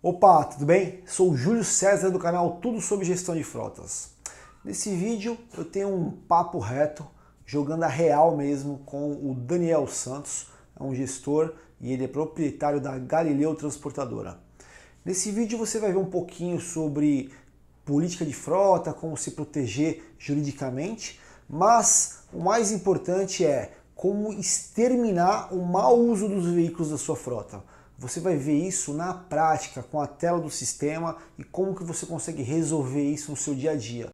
Opa, tudo bem? Sou o Júlio César do canal Tudo sobre Gestão de Frotas. Nesse vídeo eu tenho um papo reto, jogando a real mesmo, com o Daniel Santos, é um gestor e ele é proprietário da Galileu Transportadora. Nesse vídeo você vai ver um pouquinho sobre política de frota, como se proteger juridicamente, mas o mais importante é como exterminar o mau uso dos veículos da sua frota. Você vai ver isso na prática, com a tela do sistema e como que você consegue resolver isso no seu dia a dia.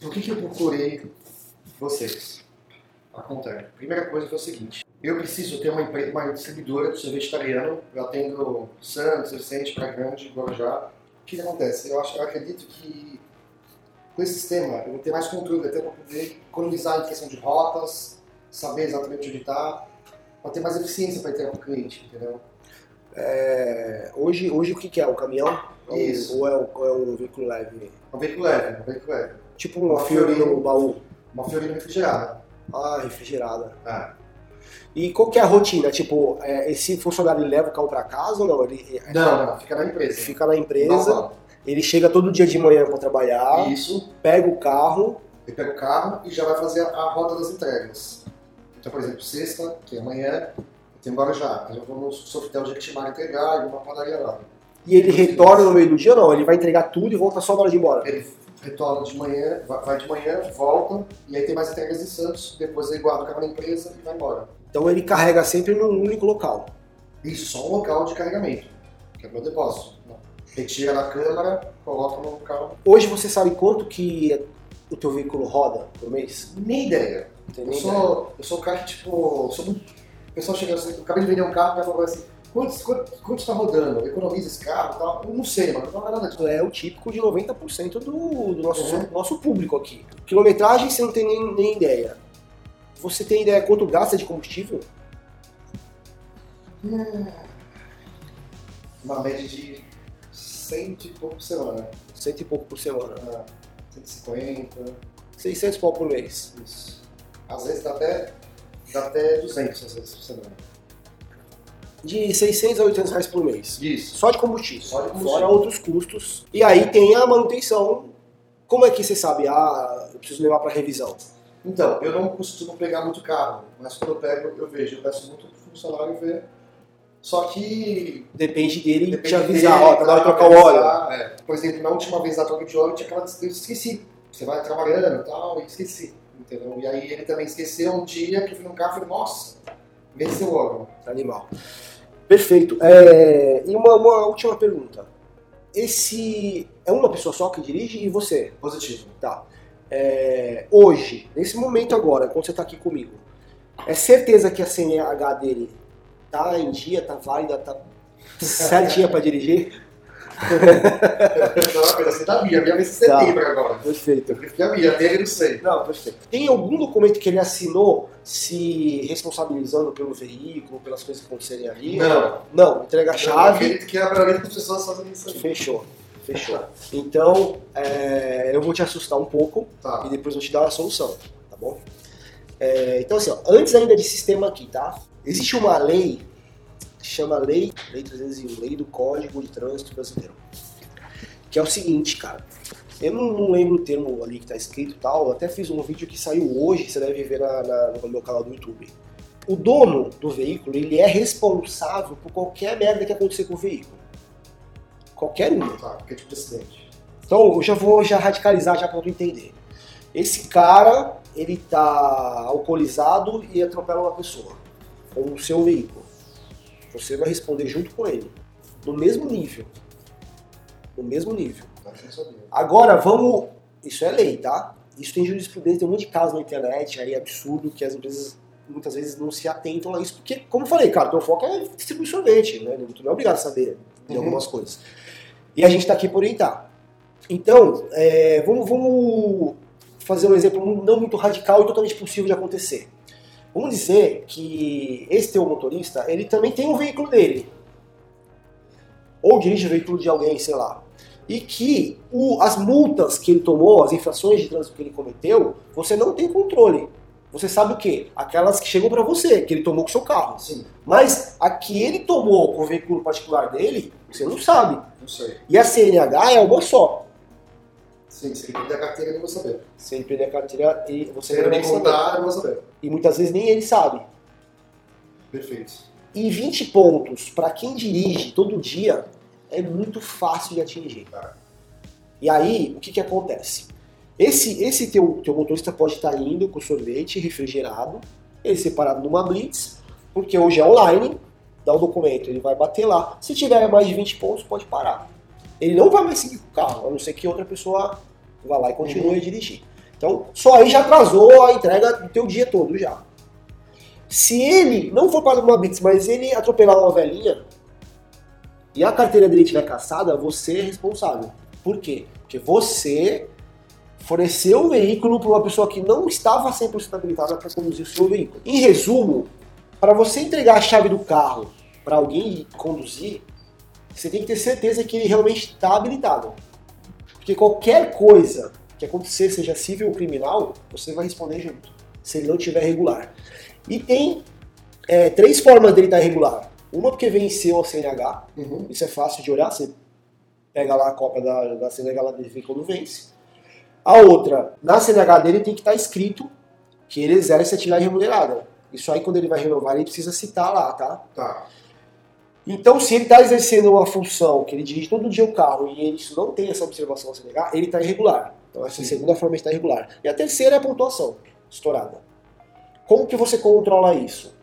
Por que, que eu procurei vocês? Acontece. Primeira coisa foi o seguinte: eu preciso ter uma, empresa, uma distribuidora de sorvete italiano. Eu atendo Santos, Vicente, Praia Grande, Guarujá. O que, acontece? Eu, acho, eu acredito que com esse sistema eu vou ter mais controle até para poder economizar em questão de rotas, saber exatamente onde está, para ter mais eficiência para entregar para o cliente, entendeu? É, hoje, hoje o que, que é? O caminhão? Isso. Ou é, o- ou é um veículo leve? Um veículo leve, um veículo leve. Tipo uma Fiorino no baú. Uma Fiorino refrigerada. Ah, refrigerada. Ah. E qual que é a rotina? Tipo, é, esse funcionário leva o carro pra casa ou não? Ele é, Não, não, fica na empresa. fica na empresa, ele chega todo dia de manhã para trabalhar, Isso, pega o carro, ele pega o carro e já vai fazer a rota das entregas. Então, por exemplo, sexta, que é amanhã, eu tenho Guarujá. Aí eu vou no Sofitel Jequitimar entregar e uma padaria lá. e ele retorna no meio do dia ou não? Ele vai entregar tudo e volta só na hora de ir embora. Ele retorna de manhã, vai vai de manhã, volta, e aí tem mais entregas em Santos, depois ele guarda o carro na empresa e vai embora. Então ele carrega sempre num único local. Isso, só um local de carregamento, que é o meu depósito. Retira da câmara, coloca no carro. Hoje você sabe quanto que o teu veículo roda por mês? Nem ideia. Não tem Eu nem ideia. sou, eu sou o cara que, tipo, sou muito... O pessoal chega assim, eu acabei de vender um carro, o cara falou assim, quanto, está rodando? Economiza esse carro e tal? Eu não sei, mano, não nada disso. Isso é o típico de 90% do, do nosso, Uhum. nosso público aqui. Quilometragem você não tem nem, nem ideia. Você tem ideia quanto gasta de combustível? Uma média de cento e pouco por semana. Cento e pouco por semana. Ah, 150, 600 pau por mês. isso. Às vezes dá até, dá até 200 às vezes por semana. De 600 a 800 reais por mês. Isso. Só de combustível. Só de combustível. Fora outros custos. E aí tem a manutenção. Como é que você sabe? Ah, eu preciso levar para revisão. Então, eu não costumo pegar muito carro, mas quando eu pego, eu vejo, eu peço muito pro funcionário ver. Só que. Depende dele depende te avisar, dele, ó, tá na hora de trocar o óleo. é. Por exemplo, na última vez da troca de óleo, tinha aquela eu esqueci. Você vai trabalhando e tal, e esqueci. Entendeu? E aí ele também esqueceu um dia que eu fui no carro e falei, nossa, venceu o óleo. Animal. Perfeito. É, e uma, uma última pergunta. Esse é uma pessoa só que dirige e você? Positivo. Tá. É, hoje, nesse momento agora, quando você está aqui comigo, é certeza que a CNH dele tá em dia, tá válida, tá certinha para dirigir? Assim da minha, minha vez em Tá. setembro agora. Perfeito. Eu prefiro a minha, dele não sei. Não, perfeito. Tem algum documento que ele assinou se responsabilizando pelo veículo, pelas coisas que acontecerem ali? Não. Não, entrega a chave. acredito que a maioria das pessoas fazem isso aí. Fechou. Fechou. Então, é, eu vou te assustar um pouco Tá. e depois eu vou te dar a solução, tá bom? É, então, assim, ó, antes ainda de sistema aqui, tá? Existe uma lei que chama Lei, lei 301, Lei do Código de Trânsito Brasileiro. Que é o seguinte, cara. Eu não, não lembro o termo ali que tá escrito e tal. Eu até fiz um vídeo que saiu hoje, você deve ver na- na- no meu canal do YouTube. O dono do veículo, ele é responsável por qualquer merda que acontecer com o veículo. Qualquer um. Tá, qualquer tipo de acidente. Então, eu já vou já radicalizar já para tu entender. Esse cara, ele tá alcoolizado e atropela uma pessoa com o seu veículo. Você vai responder junto com ele, no mesmo nível. No mesmo nível. Tá. Agora, vamos. Isso é lei, tá? Isso tem jurisprudência, tem um monte de casos na internet, aí é absurdo que as empresas muitas vezes não se atentam a isso, porque, como eu falei, cara, teu foco é distribuir sorvete, né? Tu não é obrigado a saber de Uhum. algumas coisas. E a gente tá aqui por orientar. Então, é, vamos, vamos fazer um exemplo não muito radical e totalmente possível de acontecer. Vamos dizer que esse teu motorista, ele também tem um veículo dele. Ou dirige o veículo de alguém, sei lá. e que o- as multas que ele tomou, as infrações de trânsito que ele cometeu, você não tem controle. Você sabe o quê? Aquelas que chegam para você, que ele tomou com o seu carro. Sim, Mas a que ele tomou com o veículo particular dele, você não sabe. não sei. E a CNH é uma só. Sim, se ele perder a carteira, eu não vou saber. Se ele perder a carteira, e você Se ele não vai saber. contar, não saber. E muitas vezes nem ele sabe. Perfeito. E 20 pontos para quem dirige todo dia é muito fácil de atingir. Tá. E aí, o que, que acontece? Esse, esse teu, teu motorista pode estar indo com sorvete refrigerado, ele separado numa blitz, porque hoje é online, dá o documento, ele vai bater lá. Se tiver mais de 20 pontos, pode parar. Ele não vai mais seguir com o carro, a não ser que outra pessoa vá lá e continue a dirigir. Então, só aí já atrasou a entrega do teu dia todo já. Se ele não for para uma blitz, mas ele atropelar uma velhinha e a carteira dele estiver caçada, você é responsável. Por quê? Porque você forneceu o veículo para uma pessoa que não estava 100% habilitada para conduzir o seu veículo. Em resumo, para você entregar a chave do carro para alguém conduzir, você tem que ter certeza que ele realmente está habilitado. Porque qualquer coisa que acontecer, seja civil ou criminal, você vai responder junto, se ele não estiver regular. E tem é, três formas dele estar irregular. Uma porque venceu a CNH, Uhum. isso é fácil de olhar, você pega lá a cópia da, da CNH lá dele quando vence. A outra, na CNH dele tem que estar escrito que ele exerce atividade remunerada. Isso aí, quando ele vai renovar, ele precisa citar lá, tá? Tá. Então, se ele está exercendo uma função que ele dirige todo dia o carro e ele não tem essa observação na CNH, ele está irregular. Então, essa a Sim. segunda forma de estar irregular. E a terceira é a pontuação estourada. Como que você controla isso?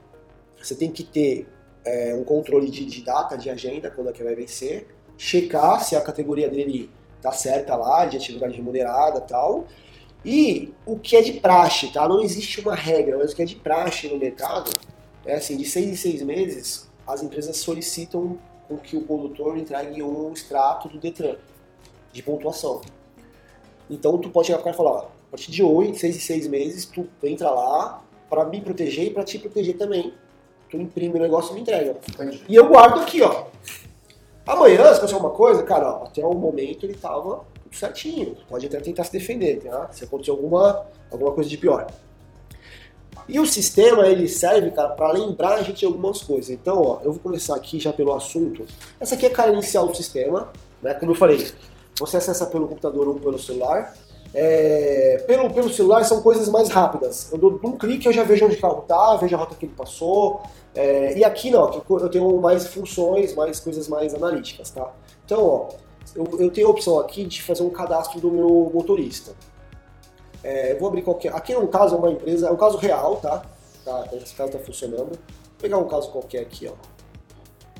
Você tem que ter é, um controle de, de data, de agenda, quando é que vai vencer, checar se a categoria dele tá certa lá, de atividade remunerada e tal. E o que é de praxe, tá? Não existe uma regra, mas o que é de praxe no mercado é assim, de seis em seis meses, as empresas solicitam com que o condutor entregue um extrato do Detran de pontuação. Então tu pode chegar pro cara e falar, ó, a partir de hoje, seis em seis meses, tu entra lá para me proteger e para te proteger também. Tu imprime o negócio e me entrega. Entendi. E eu guardo aqui, ó. Amanhã, se acontecer alguma coisa, cara, ó, até o momento ele tava tudo certinho. Pode até tentar se defender, tá? Se acontecer alguma, alguma coisa de pior. E o sistema, ele serve, cara, para lembrar a gente algumas coisas. Então, ó, eu vou começar aqui já pelo assunto. Essa aqui é a cara inicial do sistema, né? Como eu falei, você acessa pelo computador ou pelo celular. É, pelo, pelo celular são coisas mais rápidas. Eu dou um clique, eu já vejo onde o carro tá, vejo a rota que ele passou. É, e aqui não, aqui eu tenho mais funções, mais coisas mais analíticas, tá? Então, ó, eu, eu tenho a opção aqui de fazer um cadastro do meu motorista. É, vou abrir qualquer. Aqui no caso é uma empresa, é um caso real, tá? tá esse caso tá funcionando. Vou pegar um caso qualquer aqui, ó.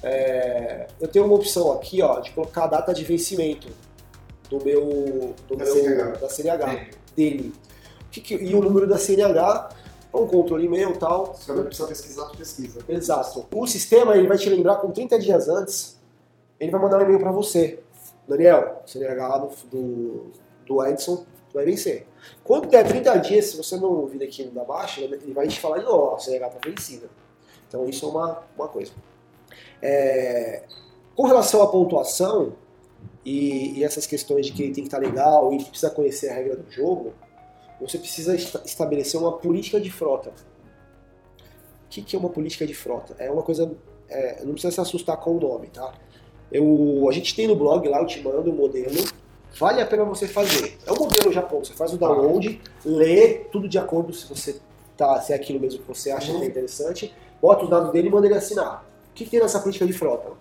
É, eu tenho uma opção aqui, ó, de colocar a data de vencimento do meu, do Da meu CNH. da CNH Bem, dele. Que que- e o número da CNH, é um controle e-mail e tal. Você precisa pesquisar, tu pesquisa. Exato. O sistema ele vai te lembrar com 30 dias antes, ele vai mandar um e-mail para você. Daniel, CNH do, do, do Edson vai vencer. Quando der 30 dias, se você não vir aqui da baixa, ele vai te falar de novo, ó, a CNH tá vencida. Então isso é uma, uma coisa. É, com relação à pontuação e, e essas questões de que ele tem que estar legal e precisa conhecer a regra do jogo, você precisa esta- estabelecer uma política de frota. O que, que é uma política de frota? É uma coisa. é, não precisa se assustar com o nome, tá? Eu, a gente tem no blog lá, eu te mando o modelo. Vale a pena você fazer. É um modelo já pronto. Você faz o download, lê tudo de acordo se você tá, se é aquilo mesmo que você acha que é interessante, bota os dados dele e manda ele assinar. O que, que tem nessa política de frota?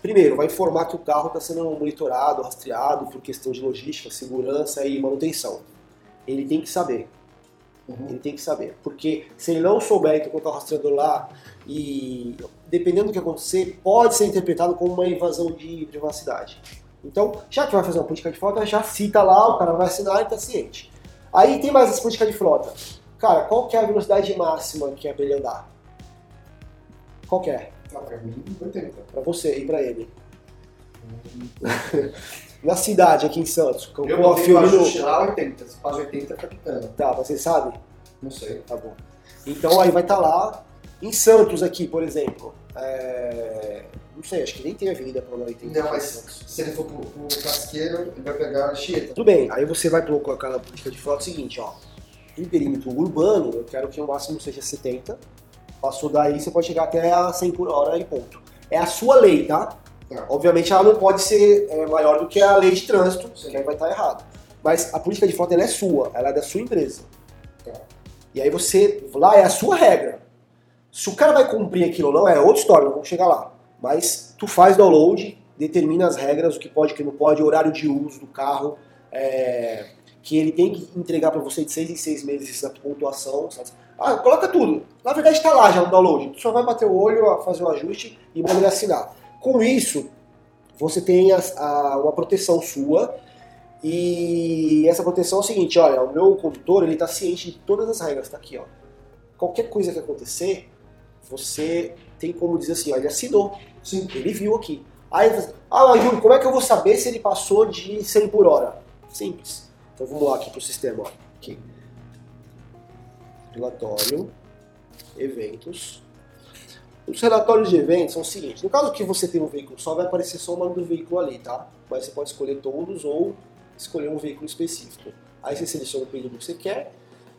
Primeiro, vai informar que o carro está sendo monitorado, rastreado por questão de logística, segurança e manutenção. Ele tem que saber. Uhum. Ele tem que saber. Porque se ele não souber que colocar o rastreador lá e dependendo do que acontecer, pode ser interpretado como uma invasão de privacidade. Então, já que vai fazer uma política de frota, já cita lá, o cara vai assinar e está ciente. Aí tem mais essa política de frota. Cara, qual que é a velocidade máxima que é pra ele andar? Qual que é? Ah, pra mim, 80. Pra você e pra ele. Na cidade, aqui em Santos. Com Eu a Fiorino... ajuste lá 80. Se faz 80, fica quitando. Tá, você sabe? Não sei. Tá bom. Então aí vai estar lá Em Santos aqui, por exemplo, é, não sei, acho que nem tem avenida lá. Tem Não, mas se ele for pro, pro casqueiro, ele vai pegar a Anchieta. Tudo bem, aí você vai colocar na política de frota o seguinte, ó. Em perímetro urbano, eu quero que o máximo seja 70. Passou daí, você pode chegar até a 100 por hora e ponto. É a sua lei, tá? Tá. Obviamente ela não pode ser é, maior do que a lei de trânsito, Sim. que aí vai estar errado. Mas a política de frota ela é sua, ela é da sua empresa. Tá. E aí você, lá é a sua regra. Se o cara vai cumprir aquilo ou não, é outra história, não vamos chegar lá. Mas tu faz download, determina as regras, o que pode, o que não pode, horário de uso do carro, é, que ele tem que entregar para você de seis em seis meses a pontuação. sabe? Ah, coloca tudo. Na verdade está lá já no download. Tu só vai bater o olho, fazer o ajuste e manda ele assinar. Com isso, você tem a- a- uma proteção sua e essa proteção é o seguinte, olha, o meu condutor ele está ciente de todas as regras, tá aqui, ó. Qualquer coisa que acontecer, você tem como dizer assim, ó, ele assinou, Sim. ele viu aqui. Aí, ah, Júlio, como é que eu vou saber se ele passou de 100 por hora? Simples. Então vamos lá aqui pro sistema, ó. Aqui. Relatório, eventos. Os relatórios de eventos são os seguintes. No caso que você tem um veículo só, vai aparecer só o nome do veículo ali, tá? Mas você pode escolher todos ou escolher um veículo específico. Aí você seleciona o período que você quer.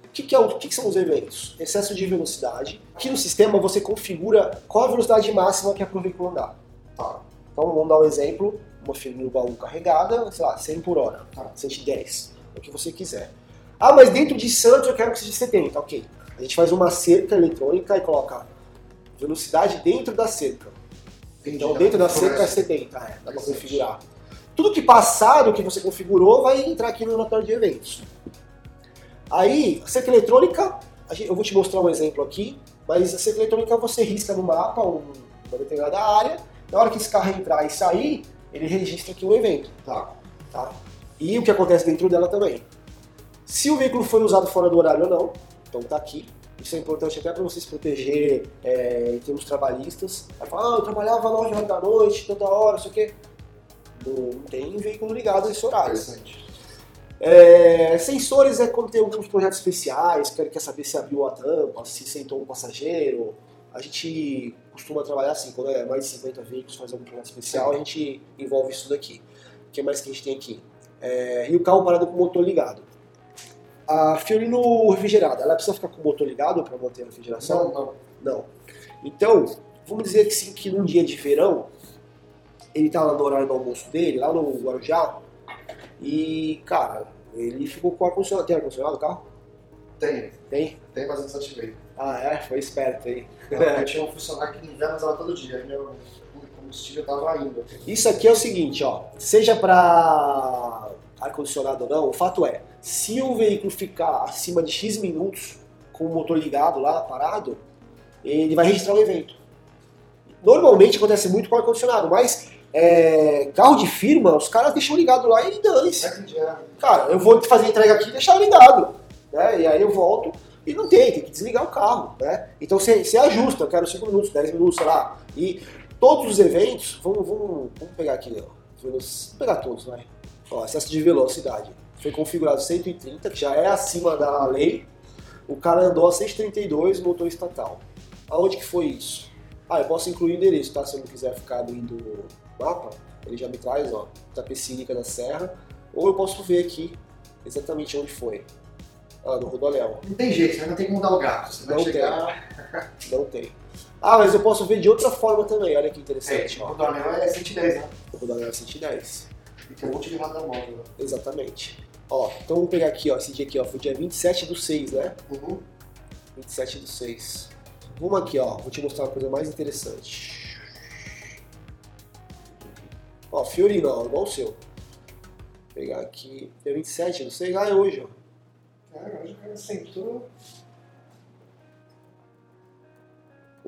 O que, que é o- o que, são os eventos? Excesso de velocidade. Aqui no sistema você configura qual a velocidade máxima que é para o veículo andar. Tá. Então vamos dar um exemplo, uma firma no baú carregada, sei lá, 100 por hora, Tá. 110, o que você quiser. Ah, mas dentro de Santos eu quero que seja 70, ok. A gente faz uma cerca eletrônica e coloca velocidade dentro da cerca. Então dentro da cerca é 70, é, dá Interessante. configurar. Tudo que passar do que você configurou vai entrar aqui no relatório de eventos. Aí, a cerca eletrônica, eu vou te mostrar um exemplo aqui, mas a cerca eletrônica você risca no mapa um- uma determinada área, na hora que esse carro entrar e sair, ele registra aqui um evento. Tá. Tá? E o que acontece dentro dela também. Se o veículo foi usado fora do horário ou não, então tá aqui. Isso é importante até para você se proteger é, em termos trabalhistas. Vai falar, ah, eu trabalhava 9 horas da noite, toda hora, não sei o quê. Não, tem veículo ligado nesse horário. Interessante. É, sensores é quando tem alguns projetos especiais, quer, quer saber se abriu a tampa, se sentou um passageiro. A gente costuma trabalhar assim, quando é mais de 50 veículos, faz algum projeto especial, a gente envolve isso daqui. O que mais que a gente tem aqui? É, e o carro parado com o motor ligado. A Fiorino refrigerada, ela precisa ficar com o motor ligado para manter a refrigeração? Não, não. Não. Então, vamos dizer que sim, que num dia de verão, ele tá lá no horário do almoço dele, lá no Guarujá, e, cara, ele ficou com o ar-condicionado. Tem ar-condicionado no carro? Tem. Tem? Tem, mas eu desativei. Ah, é? Foi esperto aí. Eu tinha um funcionário que usava todo dia. Meu combustível tava indo. Isso aqui é o seguinte, ó. Seja para ar-condicionado ou não, o fato é, se o veículo ficar acima de X minutos com o motor ligado lá, parado, ele vai registrar o evento. Normalmente acontece muito com ar-condicionado, mas é, carro de firma, os caras deixam ligado lá e dane-se. É dia. Cara, eu vou fazer entrega aqui e deixar ligado. Né? E aí eu volto e não tem, tem que desligar o carro. Né? Então você ajusta, eu quero 5 minutos, 10 minutos, sei lá. E todos os eventos, vamos, vamos, vamos pegar aqui, ó. Vamos pegar todos, vai. Ó, excesso de velocidade. Foi configurado 130, que já é acima da lei. O cara andou a 132, motor estatal. Aonde que foi isso? Ah, eu posso incluir o endereço, tá? Se eu não quiser ficar abrindo o mapa, ele já me traz, ó, Tapecirica da Serra. Ou eu posso ver aqui exatamente onde foi. Ah, no Rodoléu. Não tem jeito, você ainda tem que mudar o gato. Você vai Não chegar. Não tem. Ah, mas eu posso ver de outra forma também, olha que É, interessante. o ó. Dornel é 110, né? O Rodoléu é 110. E tem um monte de roda móvel. né? Exatamente. Ó, então vamos pegar aqui, ó, esse dia aqui, ó, foi dia 27 do 6, né? Uhum. 27 do 6. Vamos aqui, ó, vou te mostrar uma coisa mais interessante. Ó, Fiorino, ó, igual o seu. Vou pegar aqui, dia 27 do 6, ah, é hoje, ó. É, hoje o cara sentou.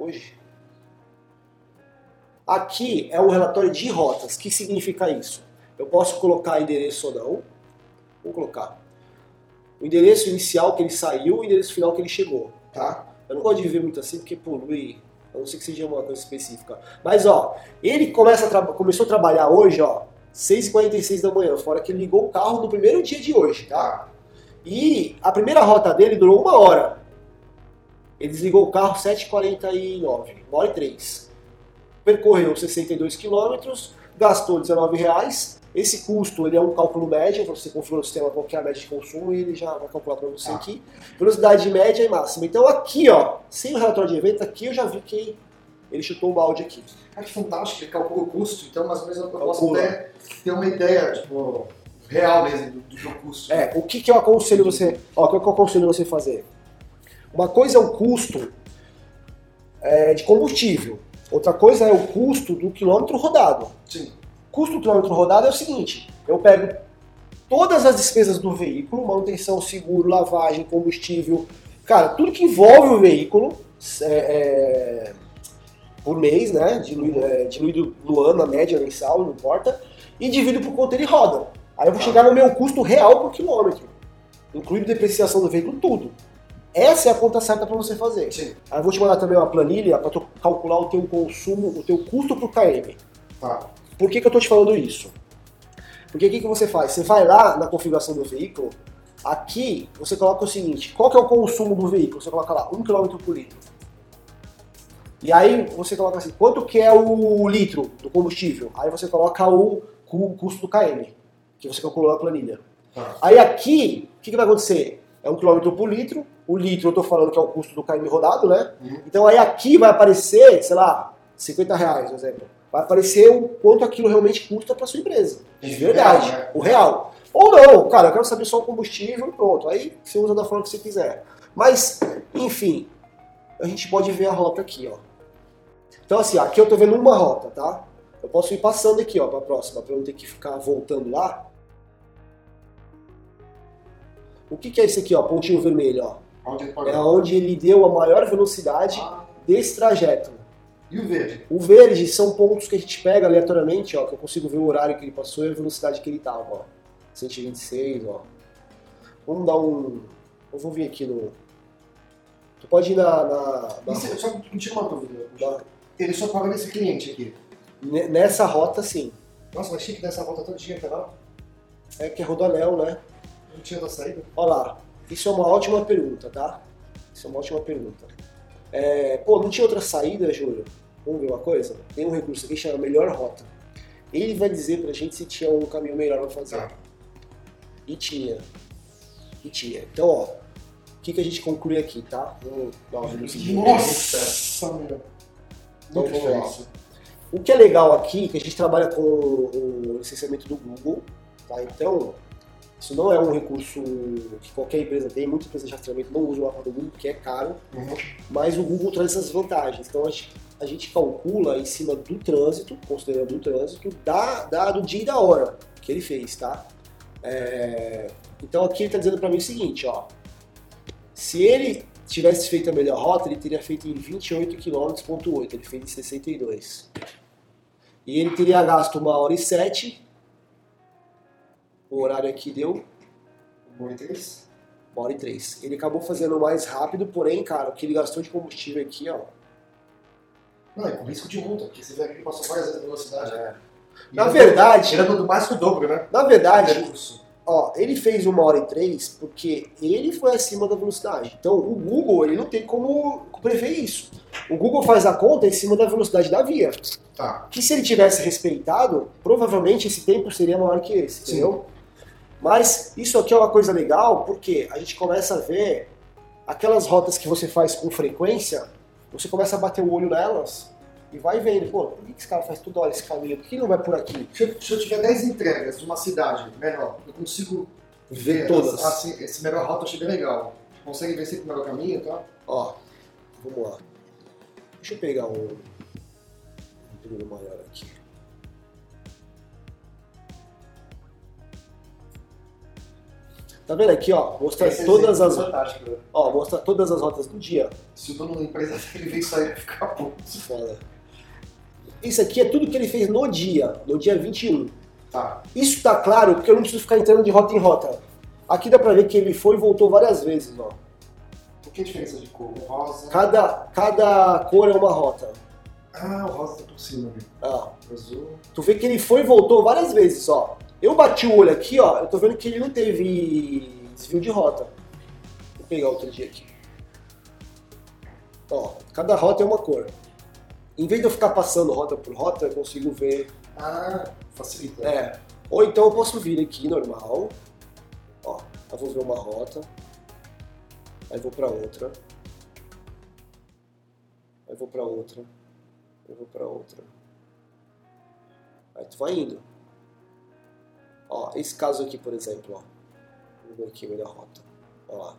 Hoje. Aqui é um relatório de rotas. O que significa isso? Eu posso colocar endereço ou não. Vou colocar. O endereço inicial que ele saiu, o endereço final que ele chegou, tá? Eu não gosto de ver muito assim porque polui, a não ser que seja uma coisa específica. Mas ó, ele começa a começou a trabalhar hoje, ó, 6h46 da manhã, fora que ele ligou o carro no primeiro dia de hoje? Tá. E a primeira rota dele durou uma hora. Ele desligou o carro 7h49, 1 hora e 3. Percorreu 62 quilômetros, gastou 19 reais. Esse custo ele é um cálculo médio, você configura o sistema qual que é a média de consumo e ele já vai calcular para você Ah. aqui. Velocidade média e máxima. Então aqui, ó, sem o relatório de evento, aqui eu já vi que ele chutou o balde aqui. Ah, que fantástico, ele calcula o custo, então mais ou menos eu posso até ter uma ideia, tipo, real mesmo do, do custo. É, o que, que eu aconselho você. Ó, o que eu aconselho você fazer? Uma coisa é o custo é, de combustível, outra coisa é o custo do quilômetro rodado. Sim. Custo do quilômetro rodado é o seguinte: eu pego todas as despesas do veículo, manutenção, seguro, lavagem, combustível, cara, tudo que envolve o veículo é, é, por mês, né? Diluído, é, diluído no ano, a média mensal, não importa, e divido por quanto ele roda. Aí eu vou chegar no meu custo real por quilômetro, incluindo depreciação do veículo, tudo. Essa é a conta certa para você fazer. Sim. Aí eu vou te mandar também uma planilha para tu calcular o teu consumo, o teu custo por KM. Tá. Por que, que eu estou te falando isso? Porque o que, que você faz? Você vai lá na configuração do veículo, aqui você coloca o seguinte, qual que é o consumo do veículo? Você coloca lá, 1 km por litro. E aí você coloca assim, quanto que é o litro do combustível? Aí você coloca o cu- custo do KM, que você calculou na planilha. Tá. Aí aqui, o que, que vai acontecer? É um quilômetro por litro, o litro eu estou falando que é o custo do KM rodado, né? Uhum. Então aí aqui vai aparecer, sei lá, 50 reais, por exemplo. Vai aparecer o quanto aquilo realmente custa para sua empresa. De verdade, real, né? o real. Ou não, cara, eu quero saber só o combustível e pronto. Aí você usa da forma que você quiser. Mas, enfim, a gente pode ver a rota aqui, ó. Então assim, aqui eu tô vendo uma rota, tá? Eu posso ir passando aqui, ó, pra próxima, pra eu não ter que ficar voltando lá. O que, que é isso aqui, ó, pontinho vermelho, ó? Onde É onde ele deu a maior velocidade Ah, desse trajeto. e o verde? O verde são pontos que a gente pega aleatoriamente, ó, que eu consigo ver o horário que ele passou e a velocidade que ele tava, ó. 126, ó. Vamos dar um. Eu vou vir aqui no. Tu pode ir na. na- na- Isso, só me tira uma dúvida. Ele só paga nesse cliente aqui. ne- nessa rota, sim. Nossa, mas chique dessa volta todo dia, tá? É que é Rodoanel, né? Não tinha da saída. Olha lá. Isso é uma ótima pergunta, tá? Isso é uma ótima pergunta. É, pô, não tinha outra saída, Júlio? Vamos ver uma coisa? Tem um recurso aqui que chama Melhor Rota. Ele vai dizer pra gente se tinha um caminho melhor pra fazer. Tá. E tinha. E tinha. Então, ó, o que, que a gente conclui aqui, tá? Vamos dar uma. Nossa, meu. Então, Muita diferença. O que é legal aqui, que a gente trabalha com o licenciamento do Google, tá? Então, isso não é um recurso que qualquer empresa tem, muitas empresas de rastreamento não usam o mapa do Google, porque é caro, Uhum. mas o Google traz essas vantagens. Então, a gente, a gente calcula em cima do trânsito, considerando o trânsito, da, da- do dia e da hora que ele fez, tá? É, então, aqui ele está dizendo para mim o seguinte, ó. Se ele tivesse feito a melhor rota, ele teria feito em 28 km, ele fez em 62. E ele teria gasto uma hora e sete. O horário aqui deu Bom, três. uma hora e três. Ele acabou fazendo mais rápido, porém, cara, o que ele gastou de combustível aqui, ó. Não, é com risco de multa, porque você vê que ele passou várias vezes a velocidade. E Na verdade, Ele andou mais que o dobro, né? na verdade, Recurso. ó, ele fez uma hora e três porque ele foi acima da velocidade. Então, o Google, ele não tem como prever isso. O Google faz a conta em cima da velocidade da via. Tá. Que se ele tivesse respeitado, provavelmente esse tempo seria maior que esse, Sim. entendeu? Mas isso aqui é uma coisa legal porque a gente começa a ver aquelas rotas que você faz com frequência, você começa a bater o olho nelas e vai vendo, pô, por que esse cara faz toda hora esse caminho? Por que ele não vai por aqui? Se eu, se eu tiver 10 entregas de uma cidade menor, eu consigo Ver todas. Ah, sim, esse melhor rota eu achei bem legal. Consegue ver sempre o melhor caminho, tá? Ó, vamos lá. Deixa eu pegar um, um número maior aqui. Tá vendo aqui, ó? Mostra Esse todas exemplo as, é fantástico. ó, mostra todas as rotas do dia. Se o dono da empresa ele vê isso aí, ele fica puto. Foda. Isso aqui é tudo que ele fez no dia, no dia 21. Tá. Isso tá claro porque eu não preciso ficar entrando de rota em rota. Aqui dá pra ver que ele foi e voltou várias vezes, ó. Por que a diferença de cor? O rosa. Cada, cada cor é uma rota. Ah, o rosa tá por cima, viu? Ah, O azul. tu vê que ele foi e voltou várias vezes, ó. Eu bati o olho aqui, ó, eu tô vendo que ele não teve desvio de rota. Vou pegar outro dia aqui. Ó, cada rota é uma cor. Em vez de eu ficar passando rota por rota, eu consigo ver. Ah, facilita. É. Ou então eu posso vir aqui normal. Ó, eu vou ver uma rota. Aí vou pra outra. Aí vou pra outra. Eu vou pra outra. Aí tu vai indo. Ó, esse caso aqui, por exemplo, ó. Vou aqui a rota. Ó lá.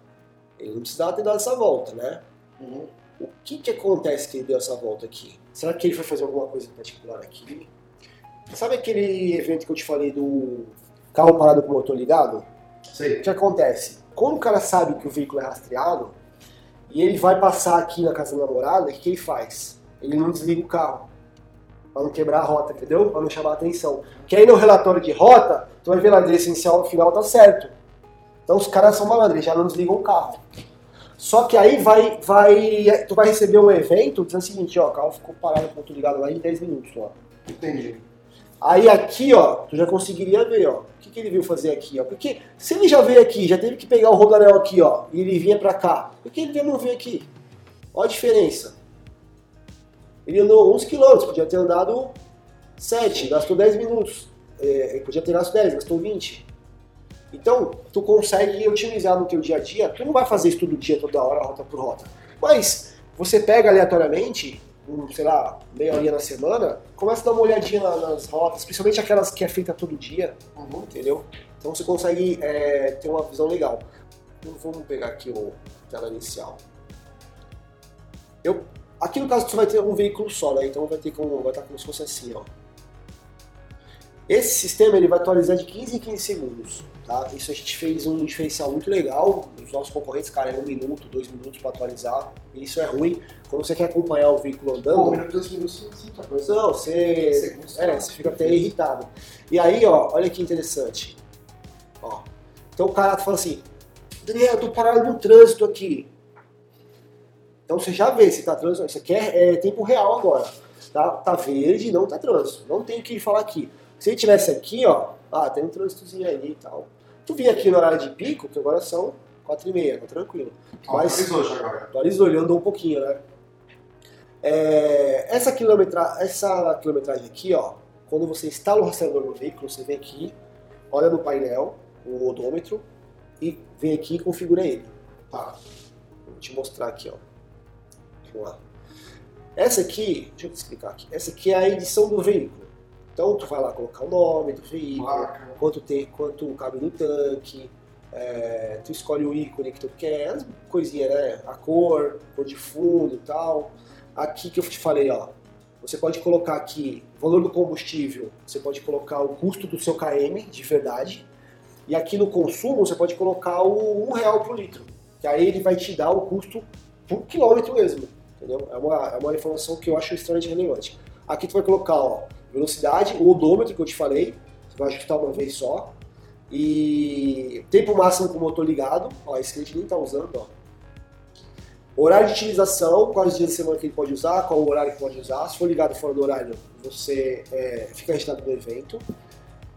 Ele não precisava ter dado essa volta, né? Uhum. O que que acontece que ele deu essa volta aqui? Será que ele foi fazer alguma coisa em particular aqui? Sabe aquele evento que eu te falei do carro parado com o motor ligado? O Sei. que acontece? Quando o cara sabe que o veículo é rastreado e ele vai passar aqui na casa da namorada, o que ele faz? Ele não desliga o carro. Pra não quebrar a rota, entendeu? Pra não chamar a atenção. Que aí no relatório de rota, tu vai ver lá, a essencial final tá certo. Então os caras são malandros, eles já não desligam o carro. Só que aí vai, vai, tu vai receber um evento dizendo o seguinte, ó, o carro ficou parado com o motor ligado lá em 10 minutos, ó. Entendi. Aí aqui, ó, tu já conseguiria ver, ó. O que, que ele veio fazer aqui, ó? Porque se ele já veio aqui, já teve que pegar o rodanel aqui, ó, e ele vinha pra cá, por que ele não veio aqui? Olha a diferença. Ele andou 11 km, podia ter andado 7, gastou 10 minutos. É, podia ter gasto 10, gastou 20. Então, tu consegue otimizar no teu dia a dia. Tu não vai fazer isso todo dia, toda hora, rota por rota. Mas você pega aleatoriamente, um, sei lá, meia horinha na semana, começa a dar uma olhadinha na- nas rotas, principalmente aquelas que é feita todo dia, Uhum. entendeu? Então você consegue é, ter uma visão legal. Então, vamos pegar aqui o tela inicial. Eu, aqui no caso você vai ter um veículo só, né? Então vai ter como, vai estar como se fosse assim, ó. Esse sistema ele vai atualizar de 15 em 15 segundos, tá? Isso a gente fez um diferencial muito legal. Os nossos concorrentes, cara, é um minuto, dois minutos para atualizar. E isso é ruim. Quando você quer acompanhar o veículo andando, um minuto, dois minutos, muita coisa. não, você, Segundos, é, tá? você fica até irritado. E aí, ó, olha que interessante. Ó, então o cara fala assim, Daniel, eu tô parado no trânsito aqui. Então você já vê se tá trânsito, isso aqui é, é tempo real agora. Tá, tá verde, não tá trânsito. Não tem o que falar aqui. Se ele tivesse aqui, ó, ah, tem um trânsitozinho ali e tal. Tu vinha aqui no horário de pico, que agora são 4 e meia, tá tranquilo. Mas- agora. Atualizou, ele andou um pouquinho, né? É, essa, quilometra, essa quilometragem aqui, ó, quando você instala o rastreador no veículo, você vem aqui, olha no painel, o odômetro, e vem aqui e configura ele. Tá. Vou te mostrar aqui, ó. Essa aqui, deixa eu te explicar aqui. Essa aqui é a edição do veículo. Então tu vai lá colocar o nome do veículo, Placa. quanto tem, quanto cabe no tanque, é, tu escolhe o ícone que tu quer, as coisinhas, né? A cor, cor de fundo e tal. Aqui que eu te falei, ó. Você pode colocar aqui valor do combustível, você pode colocar o custo do seu KM de verdade. E aqui no consumo você pode colocar o um real por litro. Que aí ele vai te dar o custo por quilômetro mesmo. Entendeu? É uma, é uma informação que eu acho extremamente relevante. Aqui tu vai colocar, ó, velocidade, o odômetro que eu te falei, você vai ajustar uma vez só. E tempo máximo com o motor ligado, ó, esse que a gente nem tá usando, ó. Horário de utilização, quais dias da semana que ele pode usar, qual o horário que pode usar. Se for ligado fora do horário, você é, fica registrado no evento.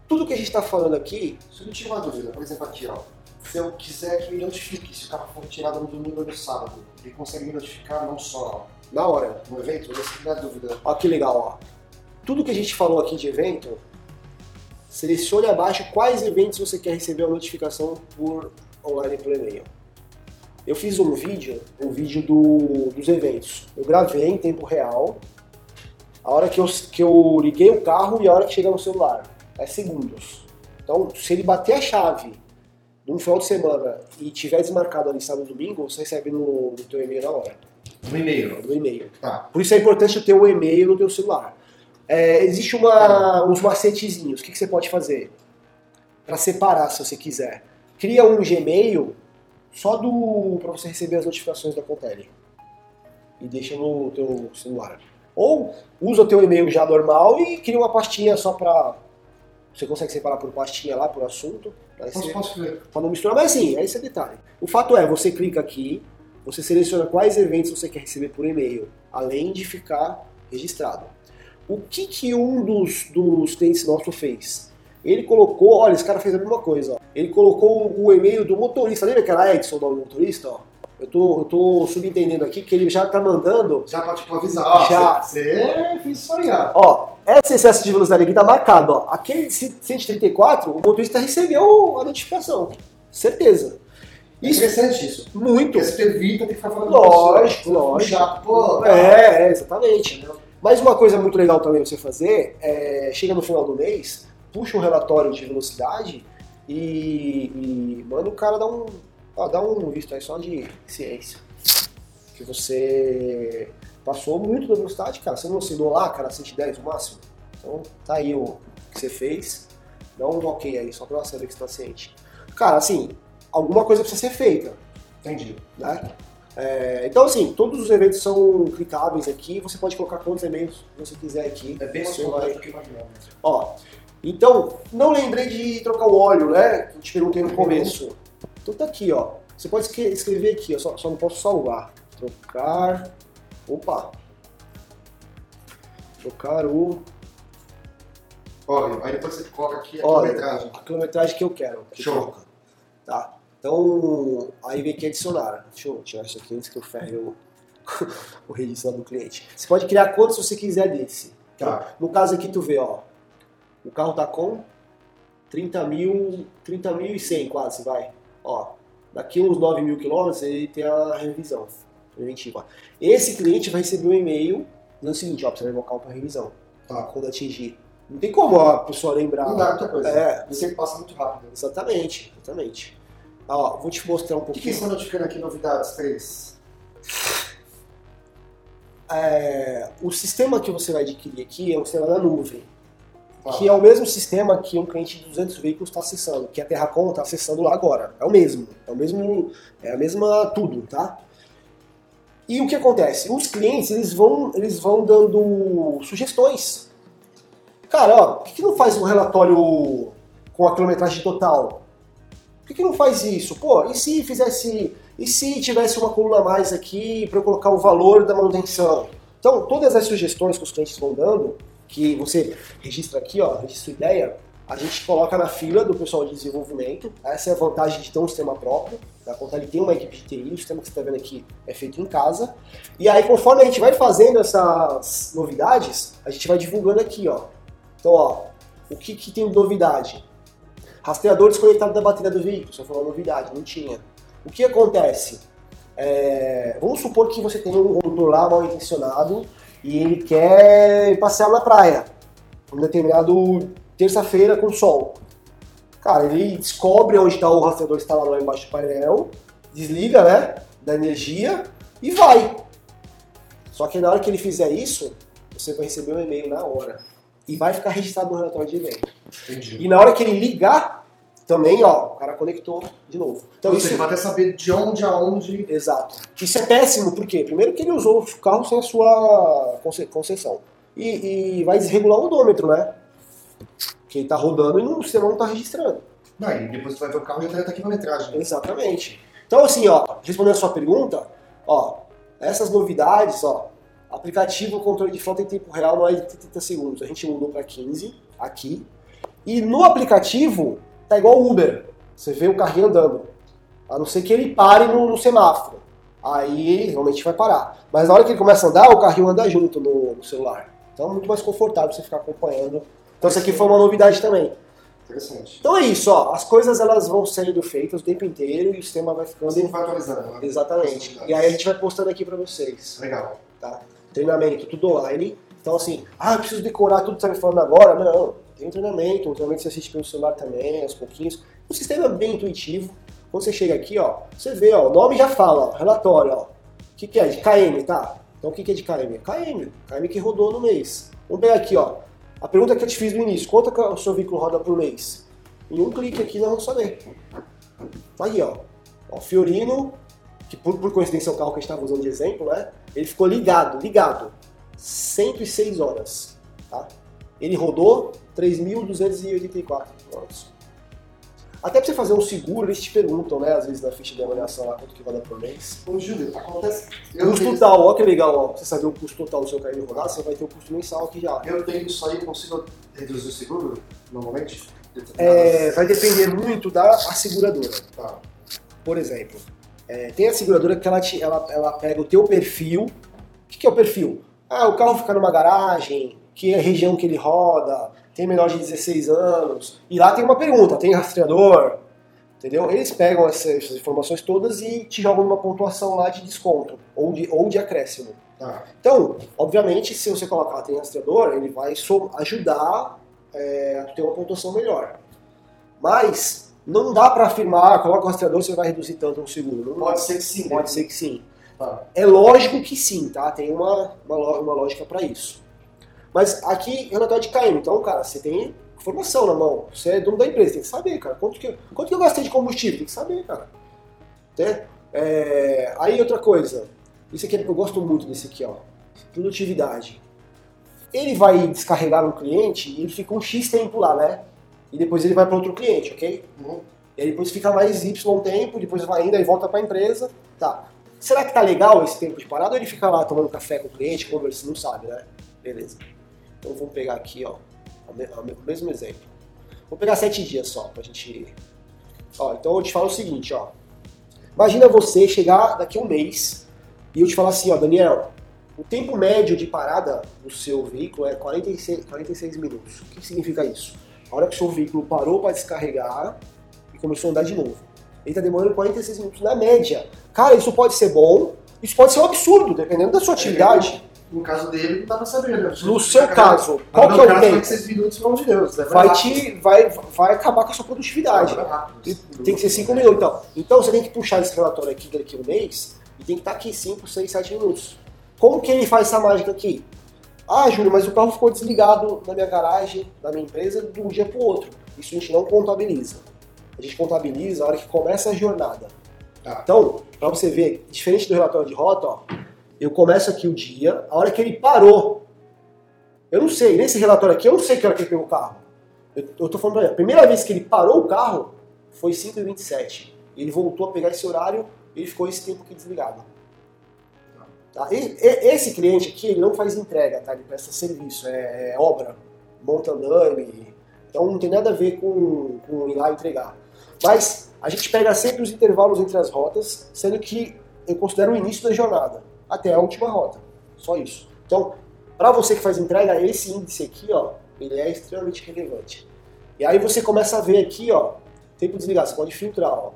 Tudo que a gente está falando aqui, Só me tira uma dúvida, por exemplo, aqui, ó. Se eu quiser que me notifique se o carro for tirado no domingo ou no sábado, ele consegue me notificar não só na hora, no evento, mas na dúvida. Ó que legal, ó. Tudo que a gente falou aqui de evento, selecione abaixo quais eventos você quer receber a notificação por online por e-mail. Eu fiz um vídeo, um vídeo do- dos eventos. Eu gravei em tempo real, a hora que eu, que eu liguei o carro e a hora que chega no celular. É segundos. Então, se ele bater a chave num final de semana e tiver desmarcado ali sábado e domingo, você recebe no, no teu e-mail na hora, No e-mail. no e-mail. Tá. Por isso é importante ter um e-mail no teu celular. É, existe uma, uns macetezinhos. O que, que você pode fazer? Para separar, se você quiser. Cria um Gmail só do para você receber as notificações da Contele. E deixa no teu celular. Ou usa o teu e-mail já normal e cria uma pastinha só para você consegue separar por pastinha lá, por assunto. Posso, você- posso ver? para não misturar, mas sim, esse é detalhe. O fato é, você clica aqui, você seleciona quais eventos você quer receber por e-mail, além de ficar registrado. O que que um dos, dos clientes nossos fez? Ele colocou, olha, esse cara fez a mesma coisa, ó. Ele colocou o e-mail do motorista, lembra aquela Edson do motorista, ó? Eu tô, eu tô subentendendo aqui que ele já tá mandando. Já pode tipo, avisar. Ó, Já. Você fez isso aí, ó. Esse excesso de velocidade aqui tá marcado, ó. Aquele 134, o motorista recebeu a notificação. Certeza. É Isso interessante isso. muito. Porque você evita ter que ficar falando Lógico, pessoa. lógico. Chato, pô. É, é, exatamente. Mas uma coisa muito legal também você fazer é, chega no final do mês, puxa um relatório de velocidade e, e manda o cara dar um, ó, dar um visto aí só de ciência. Que você passou muito da velocidade, cara. Você não assinou lá, cara, 110 no máximo? Então tá aí o que você fez. Dá um ok aí, só pra saber que você tá ciente. Cara, assim, alguma coisa precisa ser feita Entendi. né? É, então, assim, todos os eventos são clicáveis aqui. Você pode colocar quantos e-mails você quiser aqui. É bem mais Você completo vai- do que imaginava. Ó, então, não lembrei de trocar o óleo, né? Que eu te perguntei no começo. Então tá aqui, ó. Você pode escre- escrever aqui, só, só não posso salvar. Trocar. Opa! Trocar o. Óleo. Aí depois você coloca aqui a Óleo. quilometragem. a quilometragem que eu quero. que Show. troca, Tá? Então, aí vem aqui adicionar. Deixa eu tirar isso aqui antes que eu ferre o, o registro do cliente. Você pode criar quantos você quiser desse. Tá. No caso aqui tu vê, ó. O carro tá com 30 mil, 30 mil e 100 quase, vai. Ó, daqui uns 9 mil quilômetros ele tem a revisão preventiva. Esse cliente vai receber um e-mail dizendo o seguinte, ó, precisa o carro para revisão. Tá. Quando atingir. Não tem como a pessoa lembrar. Não dá muita coisa. É, Você passa muito rápido. Exatamente, exatamente. Ó, vou te mostrar um O que, que pouquinho. você está notificando aqui, novidades? Três. É, o sistema que você vai adquirir aqui é um sistema da nuvem, Que é o mesmo sistema que um cliente de 200 veículos está acessando, que a Terracom está acessando lá agora. É o mesmo, é o mesmo, é a mesma tudo, tá? E o que acontece? Os clientes eles vão, eles vão dando sugestões. Cara, ó, por que, que não faz um relatório com a quilometragem total? Por que, que não faz isso? Pô, e se fizesse. E se tivesse uma coluna a mais aqui para eu colocar o valor da manutenção? Então, todas as sugestões que os clientes vão dando, que você registra aqui, ó, registra ideia, a gente coloca na fila do pessoal de desenvolvimento. Essa é a vantagem de ter um sistema próprio. Da conta ele tem uma equipe de TI, o sistema que você está vendo aqui é feito em casa. E aí, conforme a gente vai fazendo essas novidades, a gente vai divulgando aqui, ó. Então, ó, o que, que tem de novidade? Rastreador desconectado da bateria do veículo, só foi uma novidade, não tinha. O que acontece? É, vamos supor que você tem um lá mal intencionado e ele quer passear na praia, um determinado terça-feira com sol. Cara, ele descobre onde está o rastreador instalado lá embaixo do painel, desliga, né, da energia e vai. Só que na hora que ele fizer isso, você vai receber um e-mail na hora. E vai ficar registrado no relatório de e-mail. Entendi. E na hora que ele ligar, também, ó, o cara conectou de novo. Então Ou isso seja, vai até saber de onde a onde. Exato. Isso é péssimo, por quê? Primeiro que ele usou o carro sem a sua conce- concessão. E, e vai desregular o odômetro, né? Que ele tá rodando e o sistema não tá registrando. Não, e depois você vai ver o carro e já tá quilometragem. Exatamente. Então, assim, ó, respondendo a sua pergunta, ó, essas novidades, ó, aplicativo controle de frota em tempo real não é de 30 segundos. A gente mudou para 15 aqui. E no aplicativo tá igual o Uber. Você vê o carrinho andando. A não ser que ele pare no, no semáforo. Aí realmente vai parar. Mas na hora que ele começa a andar, o carrinho anda junto no, no celular. Então é muito mais confortável você ficar acompanhando. Então isso aqui foi uma novidade também. Interessante. Então é isso, ó. As coisas elas vão sendo feitas o tempo inteiro e o sistema vai ficando. Sempre vai atualizando. né? Exatamente. E aí a gente vai postando aqui pra vocês, Legal. tá? Treinamento tudo online. Então assim, ah, eu preciso decorar tudo que você tá me falando agora. Não, tem um treinamento, um treinamento você assiste pelo celular também, aos pouquinhos. O sistema é bem intuitivo. Quando você chega aqui, ó, você vê, ó, o nome já fala, ó, relatório, ó. O que, que é? De KM, tá? Então o que, que é de KM? KM. KM que rodou no mês. Vamos pegar aqui, ó. A pergunta que eu te fiz no início, quanto que o seu veículo roda por mês? Em um clique aqui nós vamos saber. Tá aí, ó. ó Fiorino, que por, por coincidência é o carro que a gente estava usando de exemplo, né? Ele ficou ligado, ligado. 106 horas. Tá? Ele rodou 3.284 quilômetros. Até pra você fazer um seguro, eles te perguntam, né? Às vezes na ficha de avaliação lá quanto que roda por mês. Ô, Júlio, acontece. Eu Custo total, ó que legal, ó. Pra você saber o custo total do seu carro rodar, você vai ter o custo mensal aqui já. eu tenho isso aí, consigo reduzir o seguro normalmente? É, vai depender muito da asseguradora. Tá. Por exemplo, É, tem a seguradora que ela, te- ela, ela pega o teu perfil. O que, que é o perfil? Ah, o carro fica numa garagem, que é a região que ele roda, tem menor de 16 anos. E lá tem uma pergunta, tem rastreador? Entendeu? Eles pegam essas, informações todas e te jogam numa pontuação lá de desconto ou de, ou de acréscimo. Tá. Então, obviamente, se você colocar tem rastreador, ele vai ajudar é, a ter uma pontuação melhor. Mas não dá para afirmar, coloca o rastreador, você vai reduzir tanto no seguro. Não Pode ser que sim. Pode ser que sim. Tá. É lógico que sim, tá? Tem uma, uma, uma lógica para isso. Mas aqui, relatório de KM. Então, cara, você tem informação na mão. Você é dono da empresa, tem que saber, cara. Quanto que, quanto que eu gastei de combustível? Tem que saber, cara. Né? É, aí, outra coisa. Isso aqui, eu gosto muito desse aqui, ó. Produtividade. Ele vai descarregar no cliente e ele fica um X tempo lá, né? E depois ele vai para outro cliente, ok? Uhum. E aí depois fica mais Y tempo, depois vai indo e volta para a empresa. Tá. Será que tá legal esse tempo de parada ou ele fica lá tomando café com o cliente, conversando? Não sabe, né? Beleza. Então vamos pegar aqui, ó, o mesmo exemplo. Vou pegar sete dias só pra gente. Ó, então eu te falo o seguinte, ó. Imagina você chegar daqui a um mês e eu te falar assim, ó, Daniel, o tempo médio de parada do seu veículo é 46, 46 minutos. O que significa isso? A hora que o seu veículo parou para descarregar e começou a andar de novo. Ele está demorando 46 minutos na média. Cara, isso pode ser bom, isso pode ser um absurdo, dependendo da sua atividade. No caso dele, não dá pra saber, né? No seu caso, Qual que é o tempo? 46 minutos, pelo amor de Deus. né? Vai, rápido. te, vai, vai acabar com a sua produtividade. Vai rápido. Tem que ser 5 minutos. Então. então você tem que puxar esse relatório aqui daqui a um mês e tem que estar aqui 5, 6, 7 minutos. Como que ele faz essa mágica aqui? Ah, Júlio, mas o carro ficou desligado na minha garagem, na minha empresa, de um dia para o outro. Isso a gente não contabiliza. A gente contabiliza a hora que começa a jornada. Tá. Então, para você ver, diferente do relatório de rota, ó, eu começo aqui o dia, a hora que ele parou. Eu não sei, nesse relatório aqui, eu não sei que hora que ele pegou o carro. Eu, eu tô falando pra ele, a primeira vez que ele parou o carro foi 5h27. Ele voltou a pegar esse horário ele ficou esse tempo aqui desligado. Tá? E- e- esse cliente aqui, ele não faz entrega, tá? Ele presta serviço, é, é obra, monta andame. Então não tem nada a ver com, com ir lá entregar. Mas a gente pega sempre os intervalos entre as rotas, sendo que eu considero o início da jornada, até a última rota. Só isso. Então, para você que faz entrega, esse índice aqui, ó, ele é extremamente relevante. E aí você começa a ver aqui, ó, tempo desligado, você pode filtrar, ó.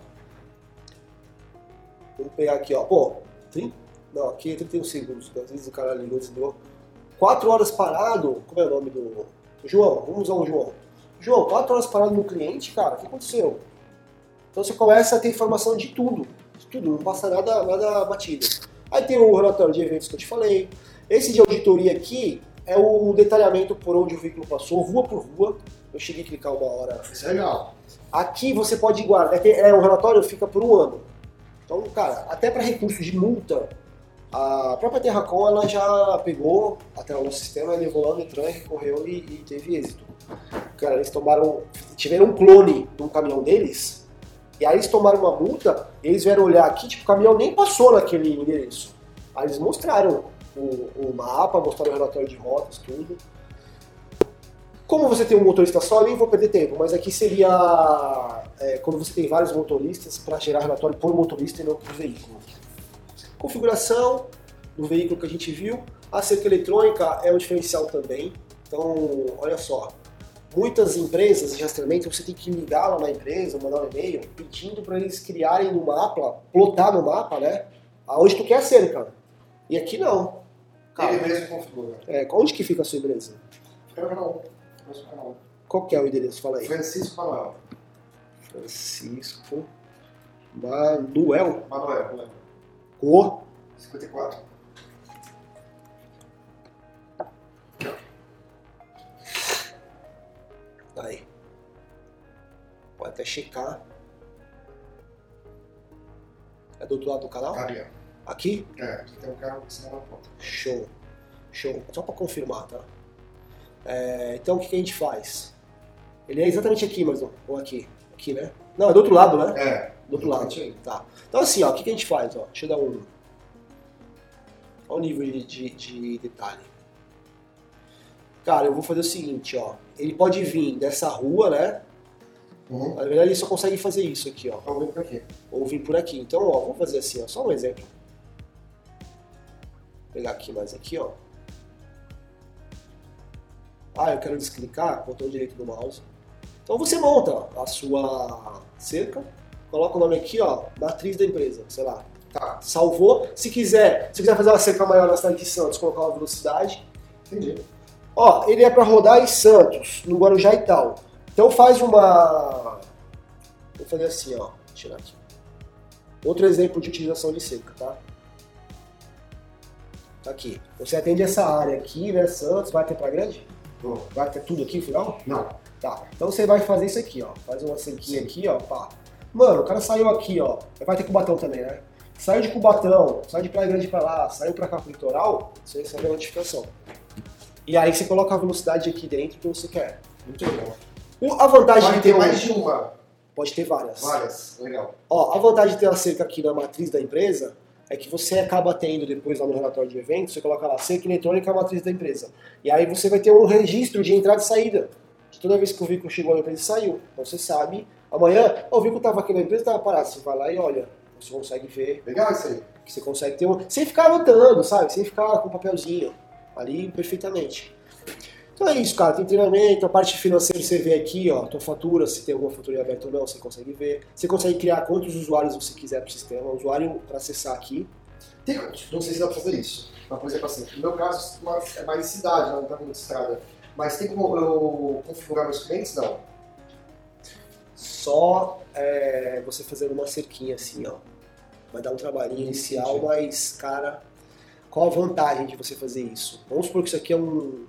Vamos pegar aqui, ó, pô, 30, não, aqui é 31 segundos, às vezes o cara ligou desligou. 4 horas parado, como é o nome do... João, vamos usar o João. João, 4 horas parado no cliente, cara, o que aconteceu? Então você começa a ter informação de tudo, de tudo, não passa nada, nada batido. Aí tem o relatório de eventos que eu te falei. Esse de auditoria aqui é o detalhamento por onde o veículo passou, rua por rua. Eu cheguei a clicar uma hora. Isso é legal. Aqui você pode guardar, é é, o relatório fica por um ano. Então, cara, até para recurso de multa, a própria Terracom ela já pegou até o nosso sistema, levou lá no Detran, recorreu e, e teve êxito. Cara, eles tomaram, tiveram um clone de um caminhão deles, e aí eles tomaram uma multa, eles vieram olhar aqui, tipo, o caminhão nem passou naquele endereço. Aí eles mostraram o, o mapa, mostraram o relatório de rotas, tudo. Como você tem um motorista só, eu nem vou perder tempo, mas aqui seria é, quando você tem vários motoristas para gerar relatório por motorista e não por veículo. Configuração do veículo que a gente viu. A cerca eletrônica é um diferencial também. Então, olha só. Muitas empresas de rastreamento você tem que ligar lá na empresa, mandar um e-mail pedindo para eles criarem no mapa, plotar no mapa, né? Aonde tu quer a cerca. E aqui não. Cara, Ele mesmo configura. é, onde que fica a sua empresa? Fica no canal 1. Nosso canal Qual que é o endereço? Fala 1. aí. Francisco Manuel. Francisco Manuel Manuel, Manuel. O 54. Até checar. É do outro lado do canal? Ali, ó. Aqui? É, aqui tem um carro que senão na ponta. Show. Show. Só para confirmar, tá? É, então o que, que a gente faz? Ele é exatamente aqui, mas não. Ou aqui. Aqui, né? Não, é do outro lado, né? É. Do outro lado. aí. Tá. Então assim, ó, o que, que a gente faz? Ó? Deixa eu dar um. Olha o nível de, de, de detalhe. Cara, eu vou fazer o seguinte, ó. Ele pode vir dessa rua, né? Uhum. Na verdade, ele só consegue fazer isso aqui, ó. Ouvindo por aqui. Ou vir por aqui. Então, ó, vamos fazer assim, ó. Só um exemplo. Vou pegar aqui mais aqui, ó. Ah, eu quero desclicar, botão direito do mouse. Então você monta a sua cerca, coloca o nome aqui, ó, matriz da empresa, sei lá. Tá, Salvou. Se quiser, se quiser fazer uma cerca maior na cidade de Santos, colocar uma velocidade. entendi. Ó, ele é para rodar em Santos, no Guarujá e tal. Então faz uma. Vou fazer assim, ó. Vou tirar aqui. Outro exemplo de utilização de cerca, tá? Tá aqui. Você atende essa área aqui, né, Santos, vai ter pra grande? Vou. Vai ter tudo aqui no final? Não. Tá. Então você vai fazer isso aqui, ó. Faz uma cerquinha aqui, ó, pá. Mano, o cara saiu aqui, ó. Vai ter Cubatão também, né? Saiu de Cubatão, saiu de Praia Grande pra lá, saiu pra cá pro litoral, você recebe a notificação. E aí você coloca a velocidade aqui dentro que você quer. Muito legal. O- A vantagem Pode de ter ter mais de uma. Pode ter várias. Várias. Legal. Ó, a vantagem de ter a cerca aqui na matriz da empresa é que você acaba tendo depois lá no relatório de evento, você coloca lá cerca eletrônica matriz da empresa. E aí você vai ter um registro de entrada e saída. De toda vez que o veículo chegou na empresa e saiu. Então você sabe, amanhã, ó, o veículo estava aqui na empresa estava parado. Você vai lá e olha. Você consegue ver, Legal isso aí. que você consegue ter um. Sem ficar anotando, sabe? Sem ficar com papelzinho. Ali perfeitamente. Então é isso, cara. Tem treinamento, a parte financeira você vê aqui, ó, tua fatura, se tem alguma fatura aberta ou não, você consegue ver. Você consegue criar quantos usuários você quiser pro sistema, usuário para acessar aqui. Tem, não sei se dá pra fazer isso. Mas, por exemplo, assim, no meu caso é mais cidade, não tá muito estrada. Mas tem como eu configurar meus clientes? Não. Só é, você fazendo uma cerquinha assim, ó. Vai dar um trabalhinho inicial, Entendi. mas, cara, qual a vantagem de você fazer isso? Vamos supor que isso aqui é um.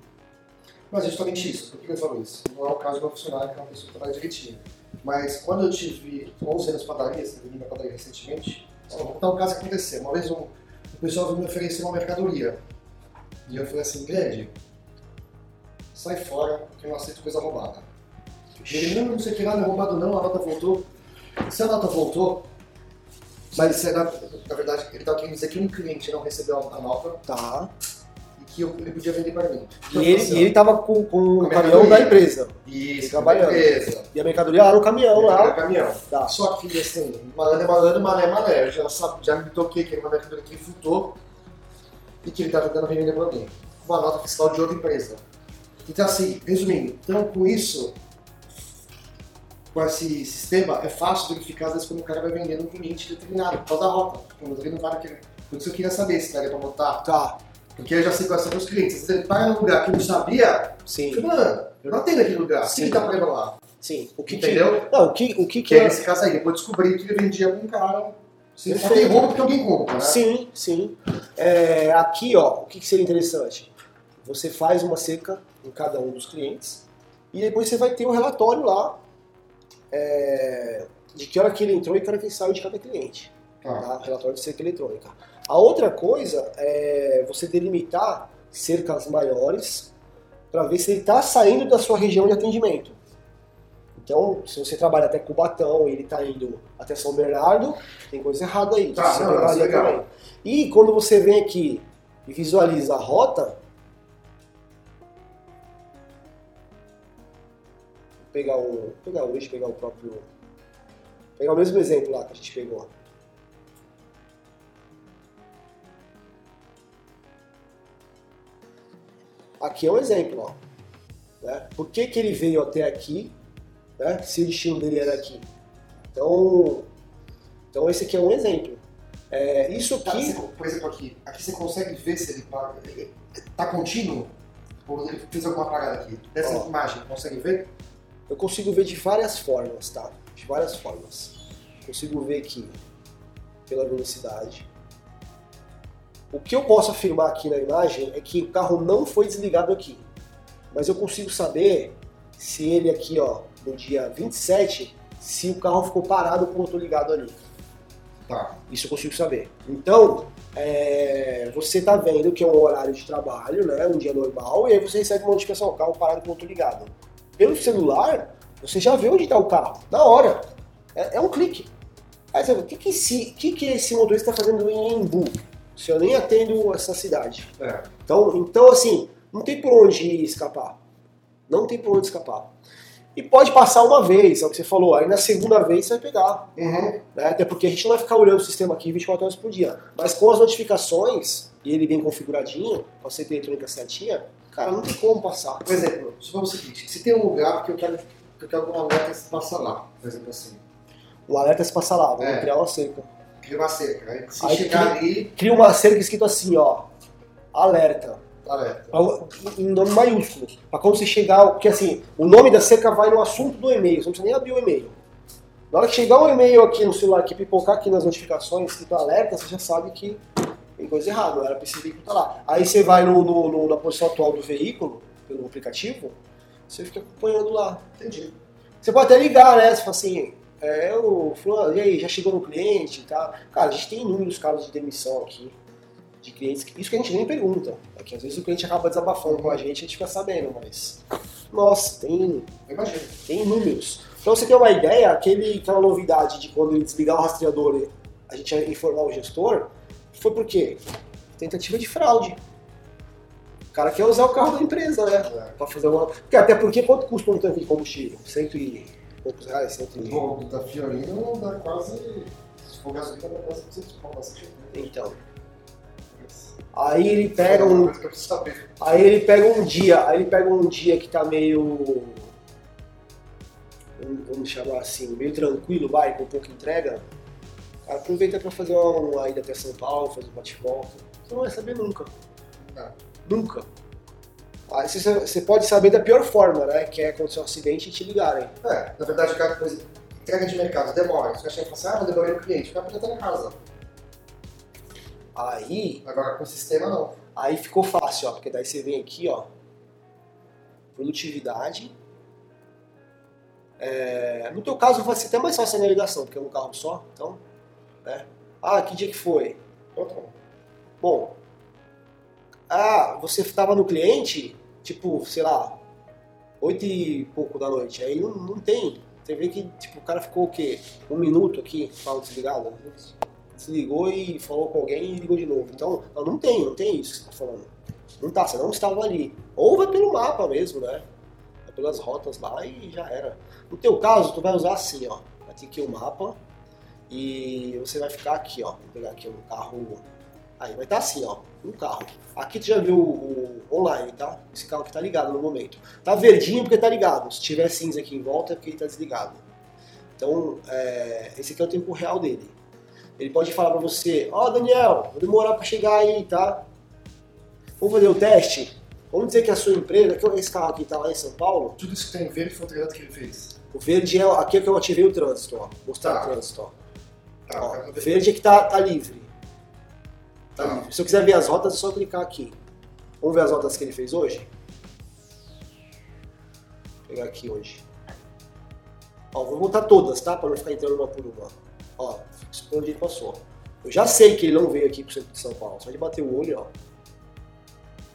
Mas é justamente isso. Por que eu falo isso? Não é o caso do meu funcionário, que é uma pessoa que trabalha direitinho. Mas quando eu tive 11 anos de padaria, você vendi minha padaria recentemente, só vou contar um caso que aconteceu. Uma vez um, o pessoal veio me oferecer uma mercadoria. E eu falei assim, grande, sai fora, porque eu não aceito coisa roubada. E ele, não, não sei que lá, não é roubado não, a nota voltou. Se a nota voltou, mas isso é, na, na verdade, ele estava querendo dizer que um cliente não recebeu a nota Tá. Que eu, ele podia vender para mim. E ele, e ele tava com, com o caminhão da empresa. Isso, trabalhando. beleza. E a mercadoria lá no caminhão Era lá. caminhão. Tá. Só que, assim, malandro é malandro, mané é mané. Eu já, sabe, já me toquei que era uma mercadoria que ele furtou e que ele estava tentando revender para mim. Uma nota fiscal de outra empresa. Então, assim, resumindo, então com isso, com esse sistema, é fácil verificar às vezes quando o cara vai vender um cliente determinado, por causa da rota. Não vai naquele. Por isso eu queria saber se daria para botar. Tá. Porque eu já sei quais são os clientes. Vezes ele paga num lugar que não sabia, eu Sim. falei, mano, eu não atendo aquele lugar. Sim. Que tá problema lá? Sim. O que Entendeu? Que, não, o que, o que, que é nesse caso aí, depois descobri que ele vendia com um cara. Sim, tem roubo porque alguém compra, né? Sim, sim. É, aqui, ó, o que, que seria interessante? Você faz uma cerca em cada um dos clientes e depois você vai ter um relatório lá é, de que hora que ele entrou e que hora que ele saiu de cada cliente. Tá. tá? Relatório de cerca eletrônica. A outra coisa é você delimitar cercas maiores para ver se ele está saindo da sua região de atendimento. Então, se você trabalha até Cubatão e ele está indo até São Bernardo, tem coisa errada aí. Tá, não, é legal. também. E quando você vem aqui e visualiza a rota, vou pegar o, pegar hoje, pegar o próprio, pegar o mesmo exemplo lá que a gente pegou. Aqui é um exemplo, ó. Né? Por que, que ele veio até aqui, né? se o destino dele era aqui? Então, então esse aqui é um exemplo. É, isso Tá, aqui, você- por exemplo, aqui, aqui você consegue ver se ele paga. ele Tá contínuo? Ou ele fez alguma parada aqui? Dessa Ó. imagem, consegue ver? eu consigo ver de várias formas, tá? De várias formas. Consigo ver aqui pela velocidade. O que eu posso afirmar aqui na imagem é que o carro não foi desligado aqui. Mas eu consigo saber se ele aqui, ó, no dia 27, se o carro ficou parado com o motor ligado ali. Tá. Isso eu consigo saber. Então, é, você está vendo que é um horário de trabalho, né? Um dia normal, e aí você recebe uma notificação, o carro parado com o motor ligado. Pelo celular, você já vê onde está o carro, na hora. É, é um clique. Aí você o que, que, esse, que, que esse motorista está fazendo em Embu? Se eu nem atendo essa cidade. É. Então, então, assim, não tem por onde escapar. Não tem por onde escapar. E pode passar uma vez, é o que você falou, aí na segunda vez você vai pegar. Uhum. Né? Até porque a gente não vai ficar olhando o sistema aqui 24 horas por dia. Mas com as notificações, e ele bem configuradinho, com a CP eletrônica certinha, cara, não tem como passar. Por exemplo, supomos o seguinte, se tem um lugar que eu quero que eu quero que uma alerta se passa lá, por exemplo assim, O alerta se passa lá, vamos É. criar uma cerca. Cria uma cerca, aí se Aí chegar cria- ali, Cria uma cerca escrito assim, ó, alerta. alerta. em nome maiúsculo. Pra quando você chegar, porque assim, o nome da cerca vai no assunto do e-mail, você não precisa nem abrir o e-mail. Na hora que chegar um e-mail aqui no celular, que pipocar aqui nas notificações, escrito alerta, você já sabe que tem coisa errada, não era pra esse veículo estar lá. Aí você vai no, no- no- na posição atual do veículo, pelo aplicativo, você fica acompanhando lá. Entendi. Você pode até ligar, né? Você fala assim, é, o fulano, e aí, já chegou no cliente e tal. Cara, a gente tem inúmeros casos de demissão aqui, de clientes, isso que a gente nem pergunta. É que às vezes o cliente acaba desabafando com a gente, a gente fica sabendo, mas... Nossa, tem, Eu imagino. tem inúmeros. Pra você ter uma ideia, aquele, aquela novidade de quando ele desligar o rastreador, a gente informar o gestor, foi por quê? Tentativa de fraude. O cara quer usar o carro da empresa, né? É. Pra fazer uma. Porque, até porque quanto custa um tanque de combustível? Cento e poucos reais? Cento e... O do da Fiorino dá quase. Se for gasolina, dá quase 200 pau. Então. Aí ele pega um. preciso saber. Aí ele pega um dia, aí ele pega um dia que tá meio. vamos- chamar assim, meio tranquilo, vai, com pouca entrega. Aproveita pra fazer uma, uma ida até São Paulo, fazer um bate-volta. Você não vai saber nunca. Não. Nunca. Você, pode saber da pior forma, né? Que é acontecer um acidente e te ligarem. É, na verdade, o cara, por exemplo, entrega de mercado, demora. Você vai chegar e falar assim, ah, eu demorei no cliente. O cara podia estar na casa. Aí Agora com o sistema, não. Aí ficou fácil, ó, porque daí você vem aqui, ó, produtividade. É, no teu caso vai ser até mais fácil a navegação, porque é um carro só, então, né? Ah, que dia que foi? Bom, ah, você estava no cliente, tipo, sei lá, oito e pouco da noite, aí não, não tem. Você vê que, tipo, o cara ficou o quê? Um minuto aqui, fala desligado. Desligou e falou com alguém e ligou de novo. Então, não, tem, não tem isso que você tá falando. Não tá, você não estava ali. Ou vai pelo mapa mesmo, né? Vai pelas rotas lá e já era. No teu caso, tu vai usar assim, ó. Vai ter aqui o mapa e você vai ficar aqui, ó. Vou pegar aqui um carro. Aí vai estar assim, ó, no carro. Aqui tu já viu o, o online, tá? Esse carro que tá ligado no momento. Tá verdinho porque tá ligado. Se tiver cinza aqui em volta é porque ele tá desligado. Então, é, esse aqui é o tempo real dele. Ele pode falar pra você, ó Daniel, vou demorar pra chegar aí, tá? Vamos fazer o teste? Vamos dizer que a sua empresa, que esse carro aqui tá lá em São Paulo, Tudo isso que tem verde foi o treinamento que ele fez. o verde é aqui é que eu ativei o trânsito, ó. Mostrar Tá. o trânsito, ó. Tá, Ó, verde é que tá, tá livre. Tá. Se eu quiser ver as rotas, é só clicar aqui. Vamos ver as rotas que ele fez hoje? Vou pegar aqui hoje. Ó, vou botar todas, tá? Pra não ficar entrando uma por uma. Ó, onde ele passou. Eu já sei que ele não veio aqui pro centro de São Paulo. Só de bater o olho, ó.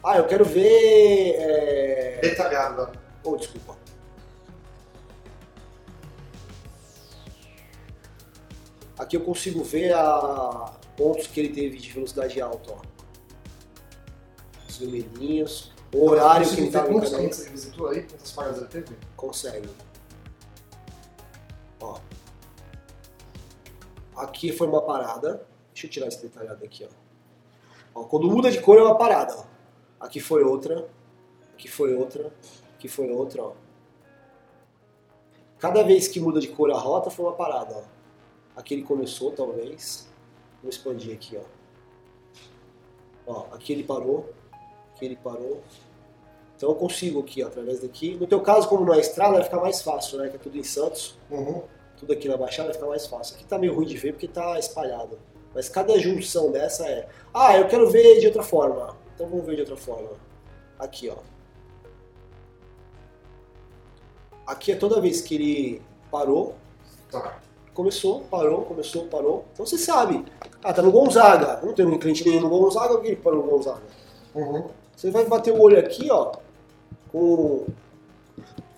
Ah, eu quero ver. É... Detalhado, né? Oh, desculpa. Aqui eu consigo ver a pontos que ele teve de velocidade alta, ó. Os vermelhinhos, o horário que ele estava em clientes ele visitou aí? Quantas paradas ele teve? Consegue. Ó. Aqui foi uma parada. Deixa eu tirar esse detalhado aqui, ó. ó. Quando muda de cor é uma parada, ó. Aqui foi outra. Aqui foi outra. Aqui foi outra, ó. Cada vez que muda de cor a rota foi uma parada, ó. Aqui ele começou, talvez. Vou expandir aqui, ó. Ó, aqui ele parou. Aqui ele parou. Então eu consigo aqui, ó, através daqui. No teu caso, como não é estrada, vai ficar mais fácil, né? Que é tudo em Santos. Uhum. Tudo aqui na Baixada vai ficar mais fácil. Aqui tá meio ruim de ver porque tá espalhado. Mas cada junção dessa é. Ah, eu quero ver de outra forma. Então vamos ver de outra forma. Aqui, ó. Aqui é toda vez que ele parou, Tá. Começou, parou, começou, parou. Então você sabe. Ah, tá no Gonzaga. Não tem um cliente nenhum no Gonzaga, por que ele parou no Gonzaga? Uhum. Você vai bater o olho aqui, ó, com...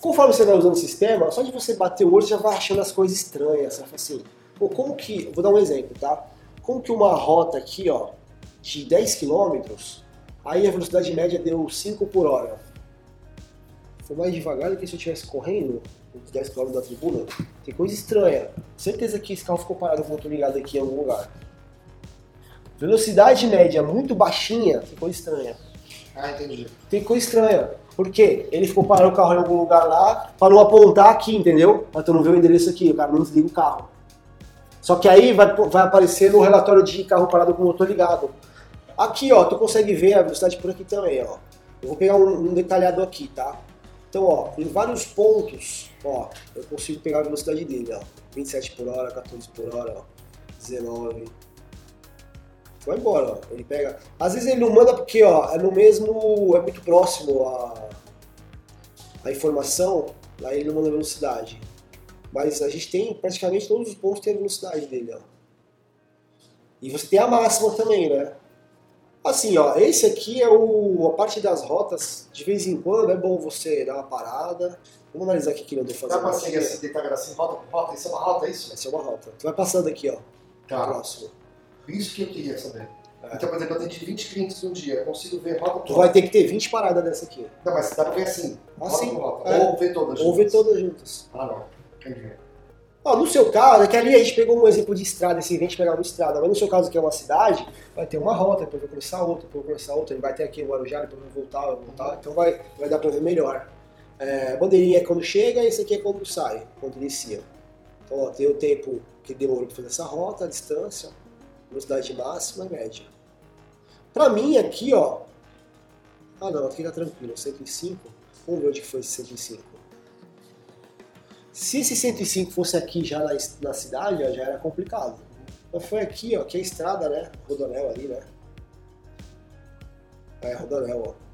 Conforme você vai usando o sistema, só de você bater o olho, você já vai achando as coisas estranhas. Você vai falar assim, pô, como que... Vou dar um exemplo, tá? Como que uma rota aqui, ó, de 10 km, aí a velocidade média deu 5 por hora. Foi mais devagar do que se eu estivesse correndo? Uns 10 km da tribuna, tem coisa estranha. Certeza que esse carro ficou parado com o motor ligado aqui em algum lugar. Velocidade média muito baixinha, tem coisa estranha. Ah, entendi. Tem coisa estranha. Por quê? Ele ficou parando o carro em algum lugar lá, parou apontar aqui, entendeu? Mas tu não vê o endereço aqui, o cara não desliga o carro. Só que aí vai, vai aparecer no relatório de carro parado com o motor ligado. Aqui, ó, tu consegue ver a velocidade por aqui também, ó. Eu vou pegar um, um detalhado aqui, tá? Então, ó, em vários pontos, ó, eu consigo pegar a velocidade dele, ó. 27 por hora, 14 por hora, ó. 19. Vai embora, ó. Ele pega. Às vezes ele não manda porque, ó, é no mesmo. é muito próximo a, a informação, lá ele não manda velocidade. Mas a gente tem praticamente todos os pontos tem a velocidade dele, ó. E você tem a máxima também, né? Assim, ó, esse aqui é o, a parte das rotas. De vez em quando é bom você dar uma parada. Vamos analisar aqui o que eu tô fazendo. Dá pra seguir assim, detalhar assim, rota por rota? Isso é uma rota, é isso? Essa é uma rota. Tu vai passando aqui, ó. Tá. Próximo. Isso que eu queria saber. É. Então, por exemplo, eu tenho 20 clientes no dia, eu consigo ver rota por Tu rota. vai ter que ter 20 paradas dessa aqui. Não, mas dá pra ver assim, Assim, rota. é. Ou ver todas Ou ver juntas. todas juntas. Ah, não. Entendi. Ó, no seu caso, é que ali a gente pegou um exemplo de estrada, esse evento pegar uma estrada, mas no seu caso que é uma cidade, vai ter uma rota, depois vai começar outra, depois vai começar outra, ele vai ter aqui o Guarujá, depois vai voltar, vai voltar, então vai, vai dar pra ver melhor. É, bandeirinha é quando chega, esse aqui é quando sai, quando inicia. Então, ó, tem o tempo que demorou pra fazer essa rota, a distância, velocidade máxima e média. Pra mim, aqui, ó, ah não, aqui tá tranquilo, 105, vamos ver onde foi esse 105. Se esse 105 fosse aqui já na, na cidade, ó, já era complicado. Mas foi aqui, ó, que é a estrada, né? Rodonel ali, né? É, Rodonel, ó.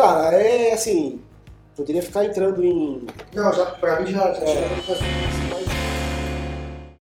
Cara, é assim. Poderia ficar entrando em. Não, já, pra mim já, já É. fazer.